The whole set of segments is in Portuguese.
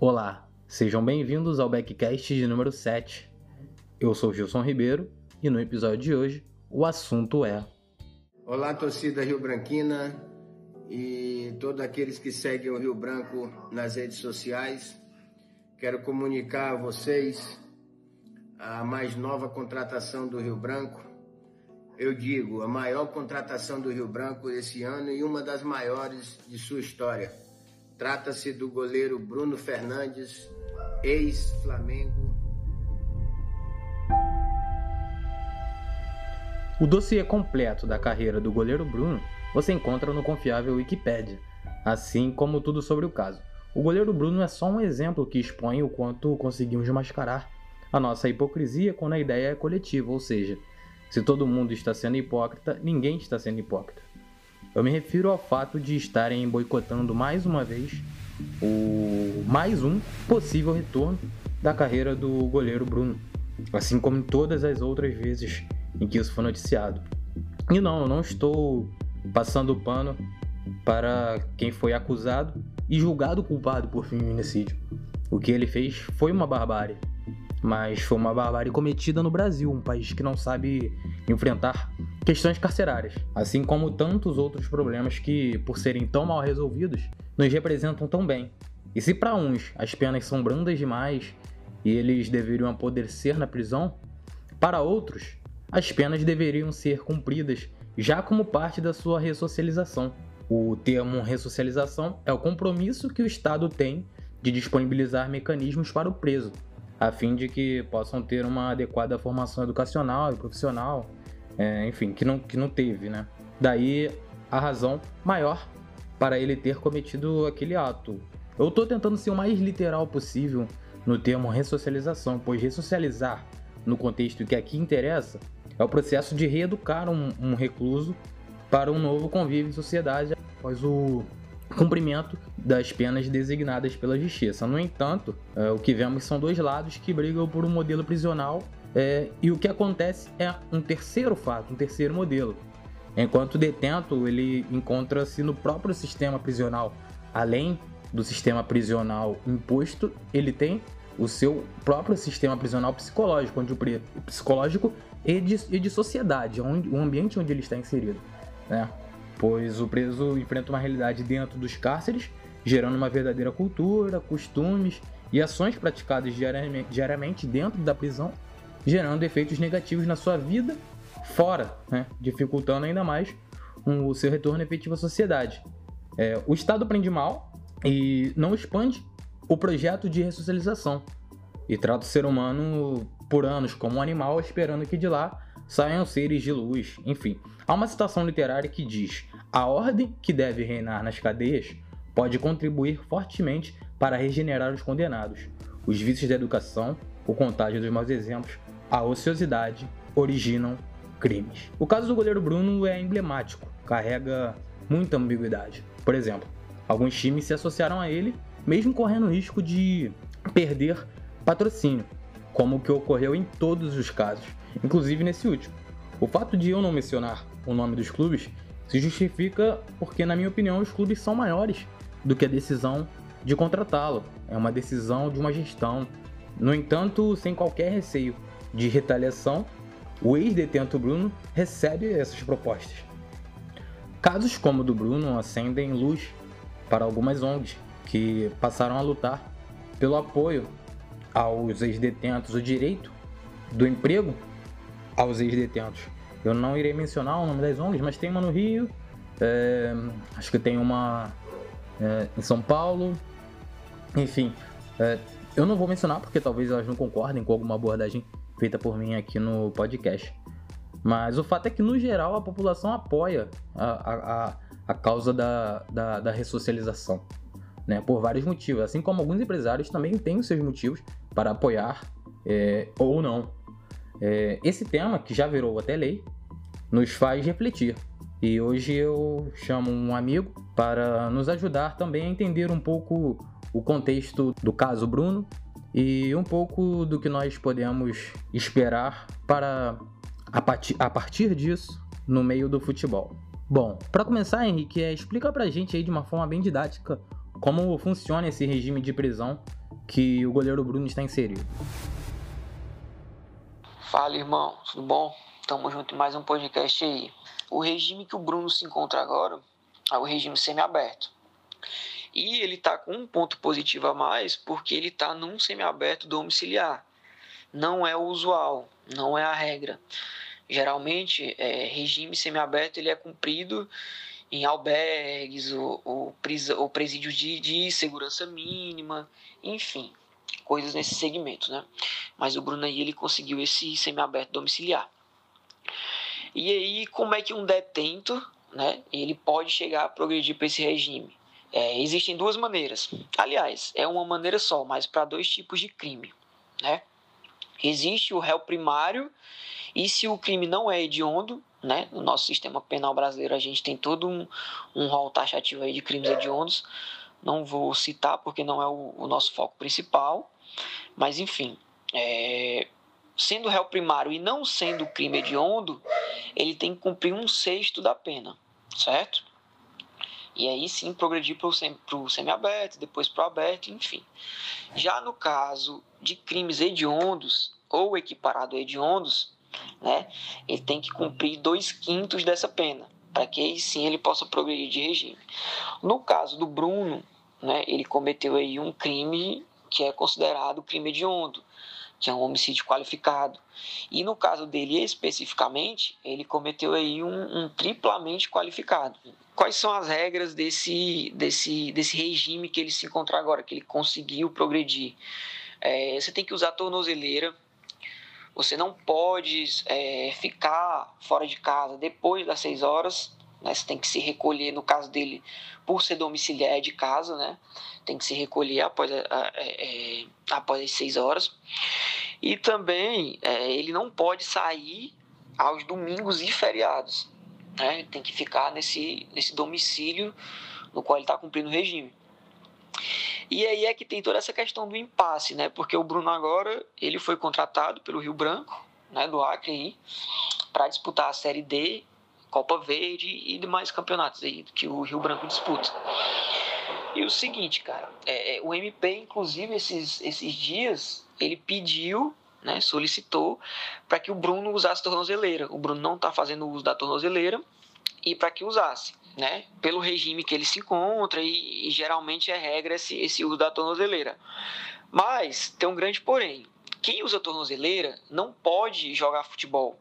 Olá, sejam bem-vindos ao Backcast de número 7. Eu sou Gilson Ribeiro e no episódio de hoje o assunto é. Olá, torcida Rio Branquina e todos aqueles que seguem o Rio Branco nas redes sociais. Quero comunicar a vocês a mais nova contratação do Rio Branco. Eu digo, a maior contratação do Rio Branco esse ano e uma das maiores de sua história Trata-se do goleiro Bruno Fernandes, ex-Flamengo. O dossiê completo da carreira do goleiro Bruno você encontra no confiável Wikipedia, assim como tudo sobre o caso. O goleiro Bruno é só um exemplo que expõe o quanto conseguimos mascarar a nossa hipocrisia quando a ideia é coletiva, ou seja, se todo mundo está sendo hipócrita, ninguém está sendo hipócrita. Eu me refiro ao fato de estarem boicotando mais uma vez o mais um possível retorno da carreira do goleiro Bruno, assim como todas as outras vezes em que isso foi noticiado. E não, eu não estou passando pano para quem foi acusado e julgado culpado por feminicídio. O que ele fez foi uma barbárie, mas foi uma barbárie cometida no Brasil, um país que não sabe enfrentar questões carcerárias, assim como tantos outros problemas que, por serem tão mal resolvidos, nos representam tão bem. E se para uns as penas são brandas demais e eles deveriam apodrecer na prisão, para outros as penas deveriam ser cumpridas já como parte da sua ressocialização. O termo ressocialização é o compromisso que o Estado tem de disponibilizar mecanismos para o preso, a fim de que possam ter uma adequada formação educacional e profissional, é, enfim, que não, que não teve, né? Daí a razão maior para ele ter cometido aquele ato. Eu estou tentando ser o mais literal possível no termo ressocialização, pois ressocializar, no contexto que aqui interessa, é o processo de reeducar um, um recluso para um novo convívio em sociedade após o cumprimento das penas designadas pela justiça. No entanto, é, o que vemos são dois lados que brigam por um modelo prisional é, e o que acontece é um terceiro fato, um terceiro modelo. Enquanto o detento ele encontra-se no próprio sistema prisional, além do sistema prisional imposto, ele tem o seu próprio sistema prisional psicológico, onde o psicológico e de, e de sociedade, onde, o ambiente onde ele está inserido, né? Pois o preso enfrenta uma realidade dentro dos cárceres, gerando uma verdadeira cultura, costumes e ações praticadas diariamente, diariamente dentro da prisão gerando efeitos negativos na sua vida fora, né? dificultando ainda mais o seu retorno efetivo à sociedade. É, o Estado prende mal e não expande o projeto de ressocialização e trata o ser humano por anos como um animal, esperando que de lá saiam seres de luz. Enfim, há uma citação literária que diz: a ordem que deve reinar nas cadeias pode contribuir fortemente para regenerar os condenados. Os vícios da educação, o contágio dos maus exemplos, a ociosidade originam crimes. O caso do goleiro Bruno é emblemático, carrega muita ambiguidade. Por exemplo, alguns times se associaram a ele, mesmo correndo o risco de perder patrocínio, como o que ocorreu em todos os casos, inclusive nesse último. O fato de eu não mencionar o nome dos clubes se justifica porque, na minha opinião, os clubes são maiores do que a decisão de contratá-lo. É uma decisão de uma gestão. No entanto, sem qualquer receio de retaliação, o ex-detento Bruno recebe essas propostas. Casos como o do Bruno acendem luz para algumas ONGs que passaram a lutar pelo apoio aos ex-detentos, o direito do emprego aos ex-detentos. Eu não irei mencionar o nome das ONGs, mas tem uma no Rio, é, acho que tem uma é, em São Paulo, enfim. É, eu não vou mencionar porque talvez elas não concordem com alguma abordagem feita por mim aqui no podcast. Mas o fato é que, no geral, a população apoia a, a, a causa da, da, da ressocialização, né? por vários motivos. Assim como alguns empresários também têm os seus motivos para apoiar é, ou não. É, esse tema, que já virou até lei, nos faz refletir. E hoje eu chamo um amigo para nos ajudar também a entender um pouco o contexto do caso Bruno e um pouco do que nós podemos esperar para a partir, a partir disso no meio do futebol. Bom, para começar, Henrique, é, explica pra gente aí de uma forma bem didática como funciona esse regime de prisão que o goleiro Bruno está inserido. Fala, irmão, tudo bom? Tamo junto em mais um podcast aí. O regime que o Bruno se encontra agora é o regime semiaberto. E ele tá com um ponto positivo a mais porque ele tá num semiaberto domiciliar. Não é o usual, não é a regra. Geralmente, é, regime semiaberto ele é cumprido em albergues ou, ou presídios de, de segurança mínima, enfim, coisas nesse segmento, né? Mas o Bruno aí ele conseguiu esse semiaberto domiciliar. E aí, como é que um detento, né, ele pode chegar a progredir para esse regime? É, existem duas maneiras. Aliás, é uma maneira só, mas para dois tipos de crime, né? Existe o réu primário e se o crime não é hediondo, né? No nosso sistema penal brasileiro a gente tem todo um, um rol taxativo aí de crimes hediondos. Não vou citar porque não é o, o nosso foco principal, mas enfim, é, sendo réu primário e não sendo crime hediondo, ele tem que cumprir um sexto da pena, certo? E aí sim progredir para o semiaberto, depois para o aberto, enfim. Já no caso de crimes hediondos ou equiparado a hediondos, né, ele tem que cumprir dois quintos dessa pena, para que aí sim ele possa progredir de regime. No caso do Bruno, né, ele cometeu aí um crime que é considerado crime hediondo, que é um homicídio qualificado. E no caso dele especificamente, ele cometeu aí um, um, triplamente qualificado. Quais são as regras desse, desse, desse regime que ele se encontra agora, que ele conseguiu progredir? É, você tem que usar tornozeleira, você não pode é, ficar fora de casa depois das 6 horas, né? Você tem que se recolher, no caso dele, por ser domiciliar de casa, né? Tem que se recolher após, a, é, após as 6 horas. E também é, ele não pode sair aos domingos e feriados. Né? Tem que ficar nesse, nesse domicílio no qual ele está cumprindo o regime. E aí é que tem toda essa questão do impasse, né? Porque o Bruno agora, ele foi contratado pelo Rio Branco, né, do Acre para disputar a Série D, Copa Verde e demais campeonatos aí que o Rio Branco disputa. E o seguinte, cara, é, é o MP, inclusive, esses, esses dias, ele pediu, né, solicitou para que o Bruno usasse tornozeleira. O Bruno não está fazendo uso da tornozeleira e para que usasse né, pelo regime que ele se encontra e, e geralmente é regra esse, esse uso da tornozeleira. Mas tem um grande porém. Quem usa tornozeleira não pode jogar futebol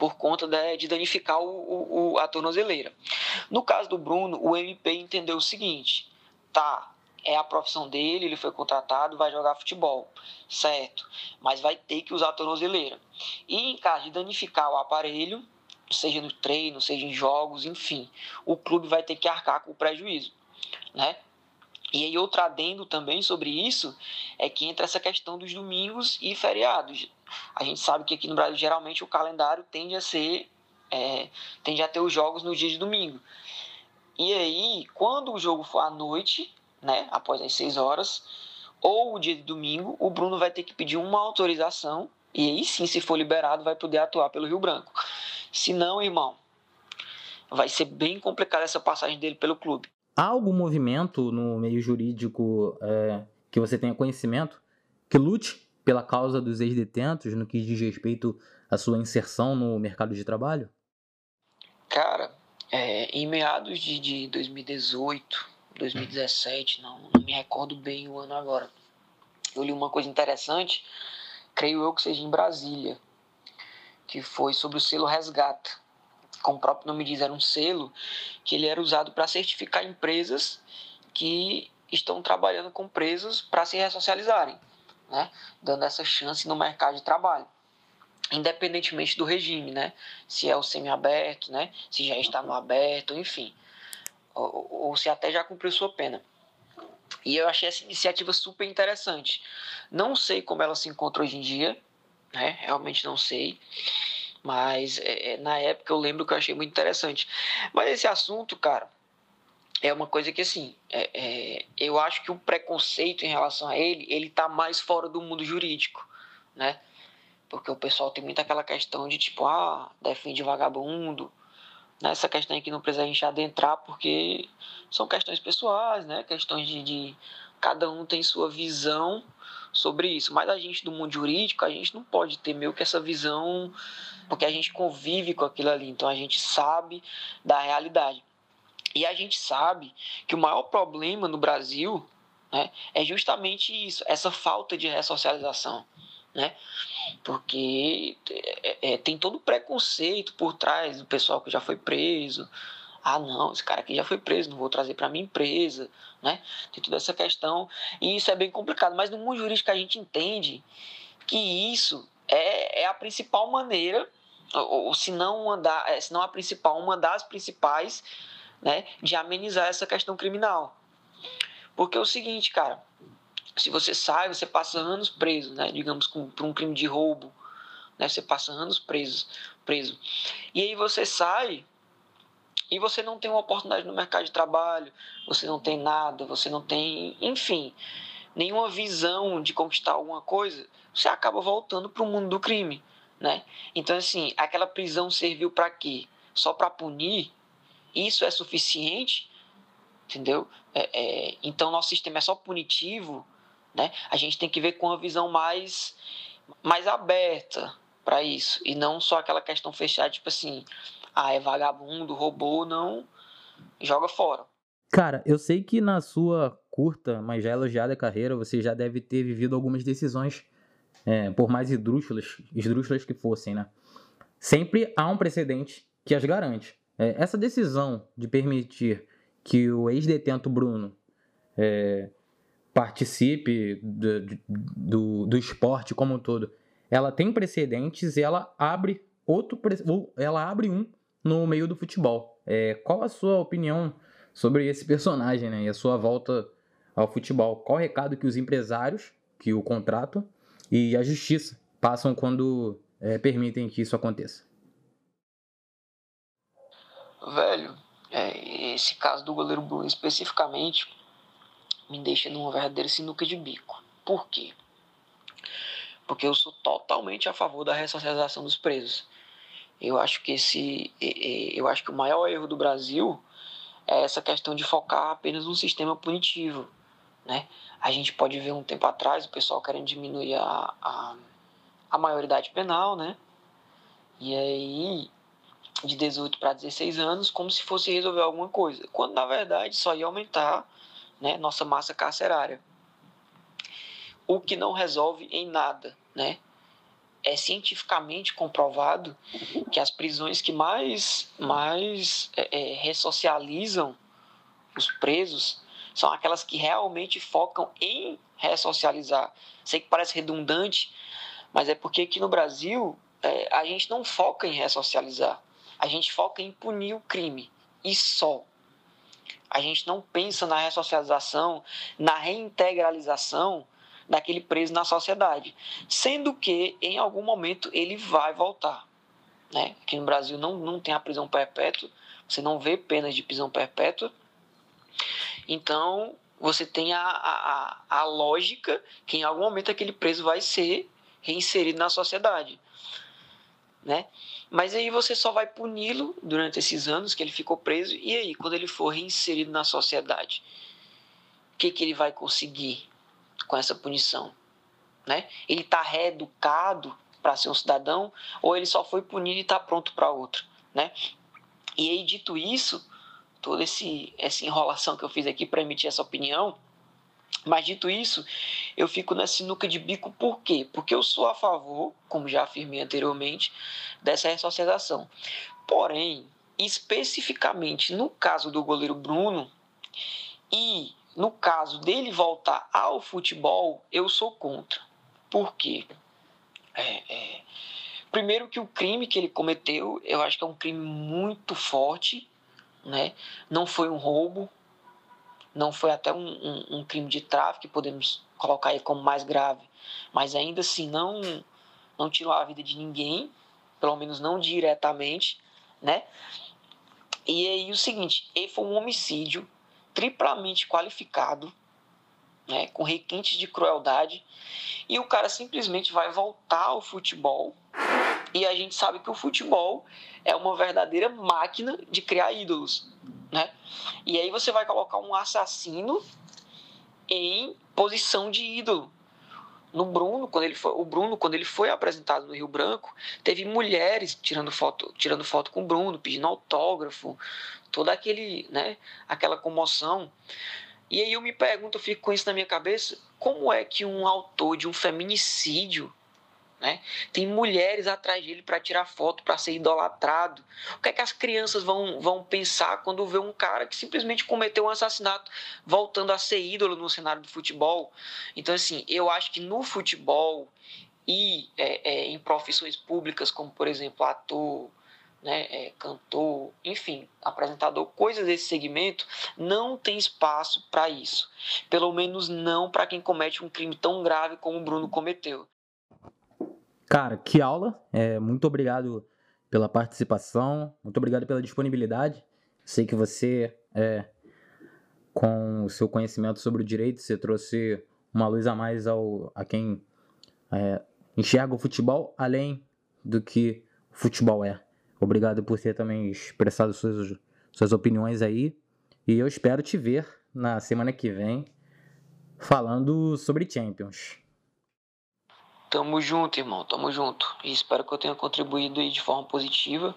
por conta de, danificar o, o, a tornozeleira. No caso do Bruno, o MP entendeu o seguinte: tá, é a profissão dele, ele foi contratado, vai jogar futebol, certo? Mas vai ter que usar a tornozeleira. E em caso de danificar o aparelho, seja no treino, seja em jogos, enfim, o clube vai ter que arcar com o prejuízo, né? E aí outro adendo também sobre isso é que entra essa questão dos domingos e feriados. A gente sabe que aqui no Brasil geralmente o calendário tende a ser é, tende a ter os jogos no dia de domingo. E aí, quando o jogo for à noite, né, após as 6 horas, ou o dia de domingo, o Bruno vai ter que pedir uma autorização e aí sim, se for liberado, vai poder atuar pelo Rio Branco. Se não, irmão, vai ser bem complicada essa passagem dele pelo clube. Há algum movimento no meio jurídico é, que você tenha conhecimento que lute pela causa dos ex-detentos no que diz respeito à sua inserção no mercado de trabalho? Cara, é, em meados de, de 2018, 2017, não, não me recordo bem o ano agora, eu li uma coisa interessante, creio eu que seja em Brasília, que foi sobre o selo Resgata. Como o próprio nome diz, era um selo que ele era usado para certificar empresas que estão trabalhando com presos para se ressocializarem, né? dando essa chance no mercado de trabalho independentemente do regime, né? Se é o semiaberto, né? Se já está no aberto, enfim. Ou, ou, se até já cumpriu sua pena. E eu achei essa iniciativa super interessante. Não sei como ela se encontra hoje em dia, né? Realmente não sei. Mas é, é, na época eu lembro que eu achei muito interessante. Mas esse assunto, cara, é uma coisa que assim, é, é, eu acho que o preconceito em relação a ele, ele tá mais fora do mundo jurídico, né? Porque o pessoal tem muito aquela questão de tipo, ah, defende vagabundo. Nessa questão aqui não precisa a gente adentrar, porque são questões pessoais, né? Questões de, de cada um tem sua visão sobre isso. Mas a gente do mundo jurídico, a gente não pode ter meio que essa visão, porque a gente convive com aquilo ali, então a gente sabe da realidade. E a gente sabe que o maior problema no Brasil né, é justamente isso, essa falta de ressocialização. Né? Porque é, é, tem todo o preconceito por trás do pessoal que já foi preso, ah, não, esse cara aqui já foi preso, não vou trazer para minha empresa, né? Tem toda essa questão e isso é bem complicado. Mas no mundo jurídico a gente entende que isso é, é a principal maneira, ou, ou se não da, é, se não a principal, uma das principais, né, de amenizar essa questão criminal. Porque é o seguinte, cara, se você sai, você passa anos preso, né? Digamos por um crime de roubo, né? Você passa anos preso, preso. E aí você sai e você não tem uma oportunidade no mercado de trabalho, você não tem nada, você não tem, enfim, nenhuma visão de conquistar alguma coisa, você acaba voltando para o mundo do crime, né? Então assim, aquela prisão serviu para quê? Só para punir? Isso é suficiente? Entendeu? É, é, então nosso sistema é só punitivo, né? A gente tem que ver com uma visão mais mais aberta para isso e não só aquela questão fechada, tipo assim, ah, é vagabundo, roubou, não, joga fora. Cara, eu sei que na sua curta, mas já elogiada carreira, você já deve ter vivido algumas decisões, é, por mais esdrúxulas, esdrúxulas que fossem, né? Sempre há um precedente que as garante. É, essa decisão de permitir que o ex-detento Bruno é, participe do, do, do esporte como um todo, ela tem precedentes e ela abre outro, ela abre um no meio do futebol. É, qual a sua opinião sobre esse personagem né, e a sua volta ao futebol? Qual o recado que os empresários que o contratam e a justiça passam quando é, permitem que isso aconteça? Velho, é, esse caso do goleiro Bruno especificamente me deixa numa verdadeira sinuca de bico. Por quê? Porque eu sou totalmente a favor da ressocialização dos presos. Eu acho que esse, eu acho que o maior erro do Brasil é essa questão de focar apenas no sistema punitivo, né? A gente pode ver um tempo atrás o pessoal querendo diminuir a, a, a maioridade penal, né? E aí de 18 para 16 anos, como se fosse resolver alguma coisa, quando na verdade só ia aumentar, né, nossa massa carcerária. O que não resolve em nada, né? É cientificamente comprovado que as prisões que mais, mais é, é, ressocializam os presos são aquelas que realmente focam em ressocializar. Sei que parece redundante, mas é porque aqui no Brasil é, a gente não foca em ressocializar, a gente foca em punir o crime e só. A gente não pensa na ressocialização, na reintegralização daquele preso na sociedade, sendo que em algum momento ele vai voltar. Né? Aqui no Brasil não, não tem a prisão perpétua, você não vê penas de prisão perpétua, então você tem a, a, a lógica que em algum momento aquele preso vai ser reinserido na sociedade. Né? Mas aí você só vai puni-lo durante esses anos que ele ficou preso, e aí, quando ele for reinserido na sociedade, o que, que ele vai conseguir? Com essa punição? Né? Ele está reeducado para ser um cidadão ou ele só foi punido e está pronto para outro? Né? E aí, dito isso, toda esse, essa enrolação que eu fiz aqui para emitir essa opinião, mas dito isso, eu fico na sinuca de bico por quê? Porque eu sou a favor, como já afirmei anteriormente, dessa ressocialização. Porém, especificamente no caso do goleiro Bruno e no caso dele voltar ao futebol, eu sou contra. Por quê? É, é, primeiro que o crime que ele cometeu, eu acho que é um crime muito forte, né? Não foi um roubo, não foi até um, um, um crime de tráfico, podemos colocar aí como mais grave, mas ainda assim não, não tirou a vida de ninguém, pelo menos não diretamente, né? E aí o seguinte, ele foi um homicídio triplamente qualificado, né, com requintes de crueldade, e o cara simplesmente vai voltar ao futebol. E a gente sabe que o futebol é uma verdadeira máquina de criar ídolos, né? E aí você vai colocar um assassino em posição de ídolo. No Bruno, quando ele foi, o Bruno, quando ele foi apresentado no Rio Branco, teve mulheres tirando foto, tirando foto com o Bruno, pedindo autógrafo, toda aquele, né, aquela comoção. E aí eu me pergunto, eu fico com isso na minha cabeça, como é que um autor de um feminicídio né? Tem mulheres atrás dele para tirar foto, para ser idolatrado. O que é que as crianças vão, vão pensar quando vê um cara que simplesmente cometeu um assassinato voltando a ser ídolo no cenário do futebol? Então, assim, eu acho que no futebol e é, é, em profissões públicas, como por exemplo ator, né, é, cantor, enfim, apresentador, coisas desse segmento, não tem espaço para isso. Pelo menos não para quem comete um crime tão grave como o Bruno cometeu. Cara, que aula. É, muito obrigado pela participação, muito obrigado pela disponibilidade. Sei que você, é, com o seu conhecimento sobre o direito, você trouxe uma luz a mais ao, a quem é, enxerga o futebol além do que o futebol é. Obrigado por ter também expressado suas, suas opiniões aí. E eu espero te ver na semana que vem falando sobre Champions. Tamo junto, irmão, tamo junto. E espero que eu tenha contribuído de forma positiva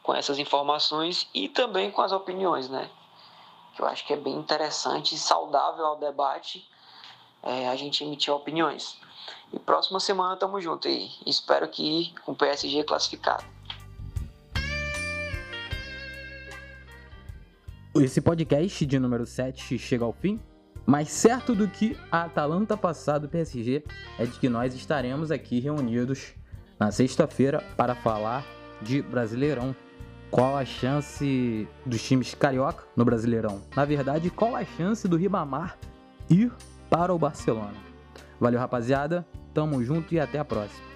com essas informações e também com as opiniões, né? Que eu acho que é bem interessante e saudável ao debate é, a gente emitir opiniões. E próxima semana tamo junto aí. Espero que com o PSG classificado. Esse podcast de número 7 chega ao fim. Mais certo do que a Atalanta passar do PSG é de que nós estaremos aqui reunidos na sexta-feira para falar de Brasileirão. Qual a chance dos times carioca no Brasileirão? Na verdade, qual a chance do Ribamar ir para o Barcelona? Valeu, rapaziada. Tamo junto e até a próxima.